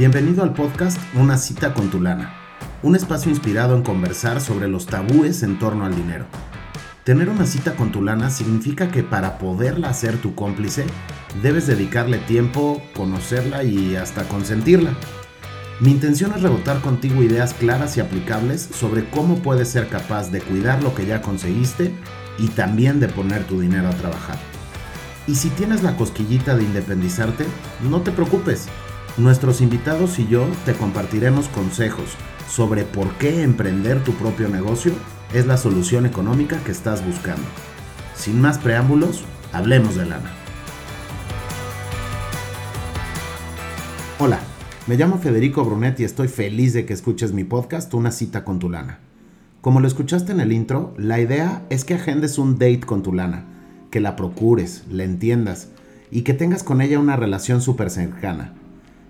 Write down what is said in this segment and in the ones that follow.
Bienvenido al podcast Una cita con tu lana, un espacio inspirado en conversar sobre los tabúes en torno al dinero. Tener una cita con tu lana significa que para poderla hacer tu cómplice, debes dedicarle tiempo, conocerla y hasta consentirla. Mi intención es rebotar contigo ideas claras y aplicables sobre cómo puedes ser capaz de cuidar lo que ya conseguiste y también de poner tu dinero a trabajar. Y si tienes la cosquillita de independizarte, no te preocupes. Nuestros invitados y yo te compartiremos consejos sobre por qué emprender tu propio negocio es la solución económica que estás buscando. Sin más preámbulos, hablemos de lana. Hola, me llamo Federico Brunet y estoy feliz de que escuches mi podcast Una cita con tu lana. Como lo escuchaste en el intro, la idea es que agendes un date con tu lana que la procures, la entiendas y que tengas con ella una relación súper cercana.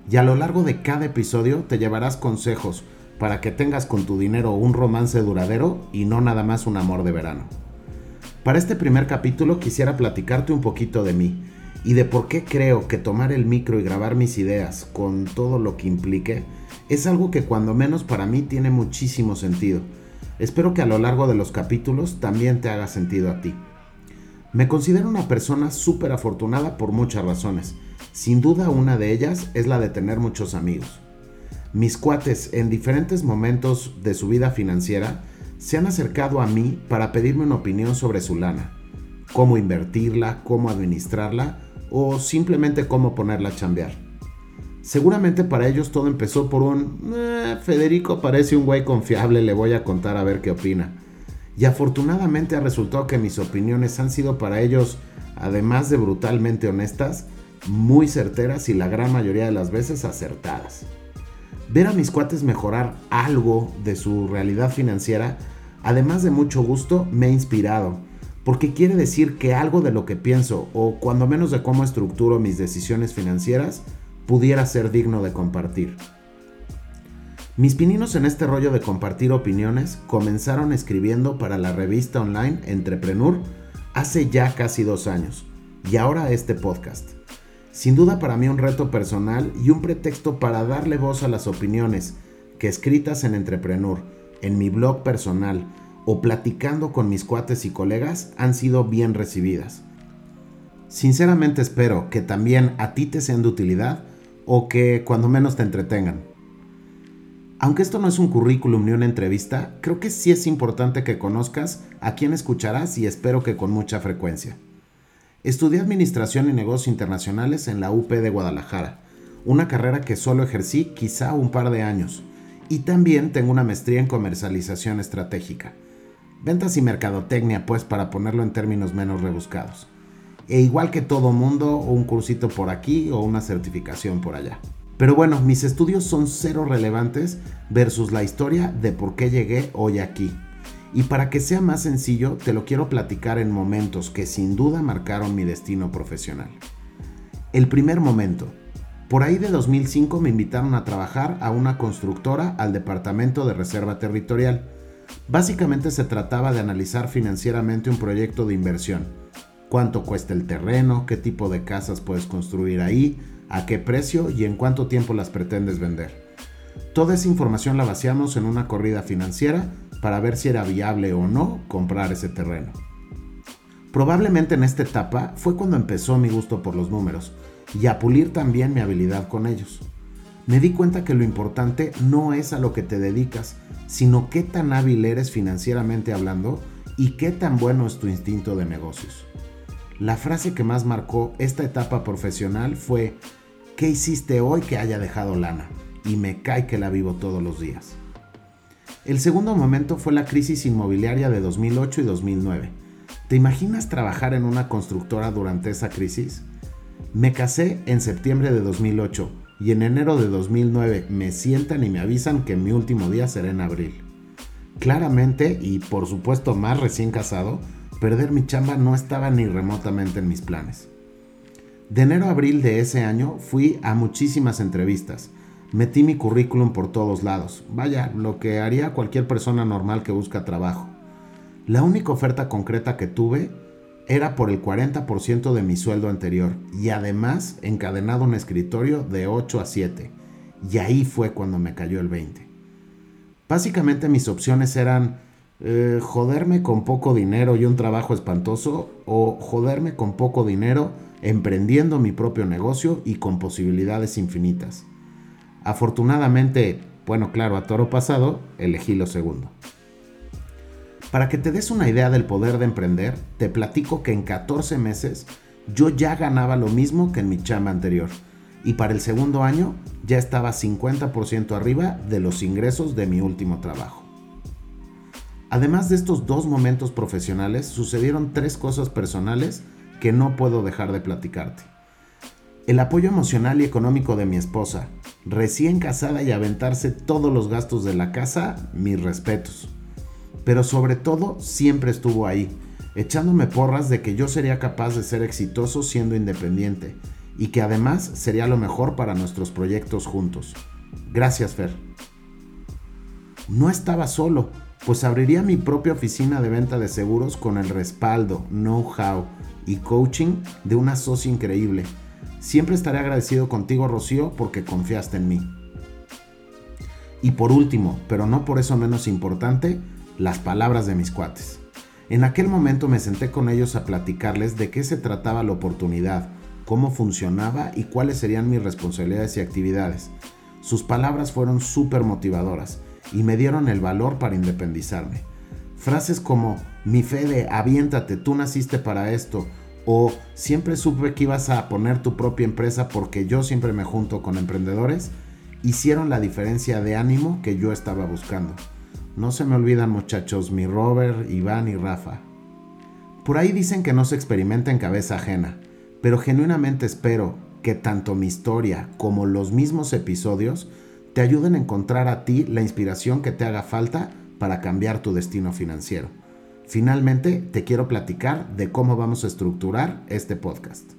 Y a lo largo de cada episodio te llevarás consejos para que tengas con tu dinero un romance duradero y no nada más un amor de verano. Para este primer capítulo quisiera platicarte un poquito de mí y de por qué creo que tomar el micro y grabar mis ideas con todo lo que implique es algo que cuando menos para mí tiene muchísimo sentido. Espero que a lo largo de los capítulos también te haga sentido a ti. Me considero una persona súper afortunada por muchas razones. Sin duda una de ellas es la de tener muchos amigos. Mis cuates en diferentes momentos de su vida financiera se han acercado a mí para pedirme una opinión sobre su lana, cómo invertirla, cómo administrarla o simplemente cómo ponerla a chambear. Seguramente para ellos todo empezó por un eh, Federico parece un güey confiable, le voy a contar a ver qué opina y afortunadamente ha resultado que mis opiniones han sido para ellos, además de brutalmente honestas, muy certeras y la gran mayoría de las veces acertadas. Ver a mis cuates mejorar algo de su realidad financiera, además de mucho gusto, me ha inspirado, porque quiere decir que algo de lo que pienso, o cuando menos de cómo estructuro mis decisiones financieras, pudiera ser digno de compartir. Mis pininos en este rollo de compartir opiniones comenzaron escribiendo para la revista online Entrepreneur hace ya casi dos años y ahora este podcast. Sin duda para mí un reto personal y un pretexto para darle voz a las opiniones que escritas en Entrepreneur, en mi blog personal o platicando con mis cuates y colegas han sido bien recibidas. Sinceramente espero que también a ti te sean de utilidad o que cuando menos te entretengan. Aunque esto no es un currículum ni una entrevista, creo que sí es importante que conozcas a quién escucharás y espero que con mucha frecuencia. Estudié Administración y Negocios Internacionales en la UP de Guadalajara, una carrera que solo ejercí quizá un par de años, y también tengo una maestría en Comercialización Estratégica. Ventas y mercadotecnia, pues para ponerlo en términos menos rebuscados. E igual que todo mundo, un cursito por aquí o una certificación por allá. Pero bueno, mis estudios son cero relevantes versus la historia de por qué llegué hoy aquí. Y para que sea más sencillo, te lo quiero platicar en momentos que sin duda marcaron mi destino profesional. El primer momento. Por ahí de 2005 me invitaron a trabajar a una constructora al Departamento de Reserva Territorial. Básicamente se trataba de analizar financieramente un proyecto de inversión. Cuánto cuesta el terreno, qué tipo de casas puedes construir ahí, a qué precio y en cuánto tiempo las pretendes vender. Toda esa información la vaciamos en una corrida financiera para ver si era viable o no comprar ese terreno. Probablemente en esta etapa fue cuando empezó mi gusto por los números y a pulir también mi habilidad con ellos. Me di cuenta que lo importante no es a lo que te dedicas, sino qué tan hábil eres financieramente hablando y qué tan bueno es tu instinto de negocios. La frase que más marcó esta etapa profesional fue, ¿Qué hiciste hoy que haya dejado lana? Y me cae que la vivo todos los días. El segundo momento fue la crisis inmobiliaria de 2008 y 2009. ¿Te imaginas trabajar en una constructora durante esa crisis? Me casé en septiembre de 2008 y en enero de 2009 me sientan y me avisan que mi último día será en abril. Claramente, y por supuesto más recién casado, perder mi chamba no estaba ni remotamente en mis planes. De enero a abril de ese año fui a muchísimas entrevistas. Metí mi currículum por todos lados. Vaya, lo que haría cualquier persona normal que busca trabajo. La única oferta concreta que tuve era por el 40% de mi sueldo anterior y además encadenado un escritorio de 8 a 7. Y ahí fue cuando me cayó el 20. Básicamente mis opciones eran eh, joderme con poco dinero y un trabajo espantoso o joderme con poco dinero emprendiendo mi propio negocio y con posibilidades infinitas. Afortunadamente, bueno, claro, a toro pasado, elegí lo segundo. Para que te des una idea del poder de emprender, te platico que en 14 meses yo ya ganaba lo mismo que en mi chamba anterior y para el segundo año ya estaba 50% arriba de los ingresos de mi último trabajo. Además de estos dos momentos profesionales, sucedieron tres cosas personales que no puedo dejar de platicarte. El apoyo emocional y económico de mi esposa, recién casada y aventarse todos los gastos de la casa, mis respetos. Pero sobre todo siempre estuvo ahí, echándome porras de que yo sería capaz de ser exitoso siendo independiente y que además sería lo mejor para nuestros proyectos juntos. Gracias, Fer. No estaba solo, pues abriría mi propia oficina de venta de seguros con el respaldo, know-how y coaching de una socia increíble. Siempre estaré agradecido contigo, Rocío, porque confiaste en mí. Y por último, pero no por eso menos importante, las palabras de mis cuates. En aquel momento me senté con ellos a platicarles de qué se trataba la oportunidad, cómo funcionaba y cuáles serían mis responsabilidades y actividades. Sus palabras fueron súper motivadoras y me dieron el valor para independizarme. Frases como, mi fe de aviéntate, tú naciste para esto, o siempre supe que ibas a poner tu propia empresa porque yo siempre me junto con emprendedores, hicieron la diferencia de ánimo que yo estaba buscando. No se me olvidan muchachos, mi Robert, Iván y Rafa. Por ahí dicen que no se experimenta en cabeza ajena pero genuinamente espero que tanto mi historia como los mismos episodios te ayuden a encontrar a ti la inspiración que te haga falta para cambiar tu destino financiero. Finalmente, te quiero platicar de cómo vamos a estructurar este podcast.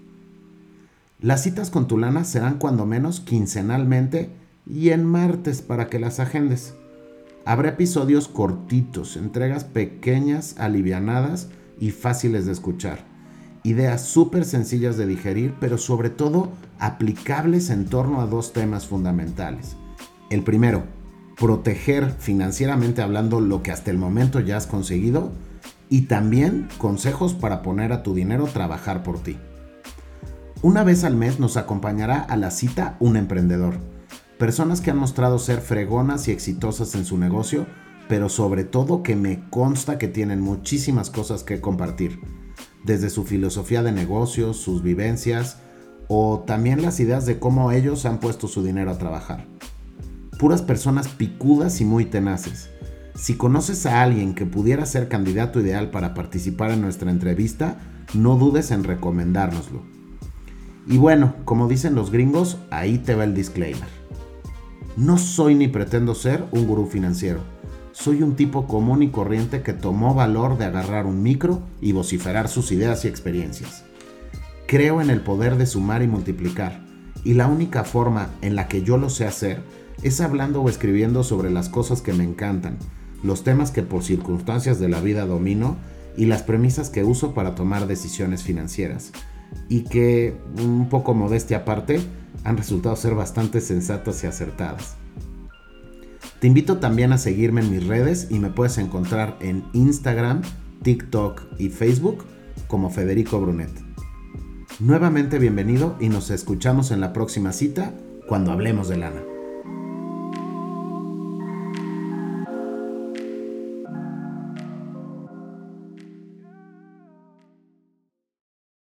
Las citas con Tulana serán cuando menos quincenalmente y en martes para que las agendes. Habrá episodios cortitos, entregas pequeñas, alivianadas y fáciles de escuchar ideas súper sencillas de digerir, pero sobre todo aplicables en torno a dos temas fundamentales. El primero, proteger financieramente hablando lo que hasta el momento ya has conseguido y también consejos para poner a tu dinero trabajar por ti. Una vez al mes nos acompañará a la cita un emprendedor, personas que han mostrado ser fregonas y exitosas en su negocio, pero sobre todo que me consta que tienen muchísimas cosas que compartir desde su filosofía de negocios, sus vivencias o también las ideas de cómo ellos han puesto su dinero a trabajar. Puras personas picudas y muy tenaces. Si conoces a alguien que pudiera ser candidato ideal para participar en nuestra entrevista, no dudes en recomendárnoslo. Y bueno, como dicen los gringos, ahí te va el disclaimer. No soy ni pretendo ser un gurú financiero soy un tipo común y corriente que tomó valor de agarrar un micro y vociferar sus ideas y experiencias. Creo en el poder de sumar y multiplicar, y la única forma en la que yo lo sé hacer es hablando o escribiendo sobre las cosas que me encantan, los temas que por circunstancias de la vida domino y las premisas que uso para tomar decisiones financieras, y que, un poco modestia aparte, han resultado ser bastante sensatas y acertadas. Te invito también a seguirme en mis redes y me puedes encontrar en Instagram, TikTok y Facebook como Federico Brunet. Nuevamente bienvenido y nos escuchamos en la próxima cita cuando hablemos de lana.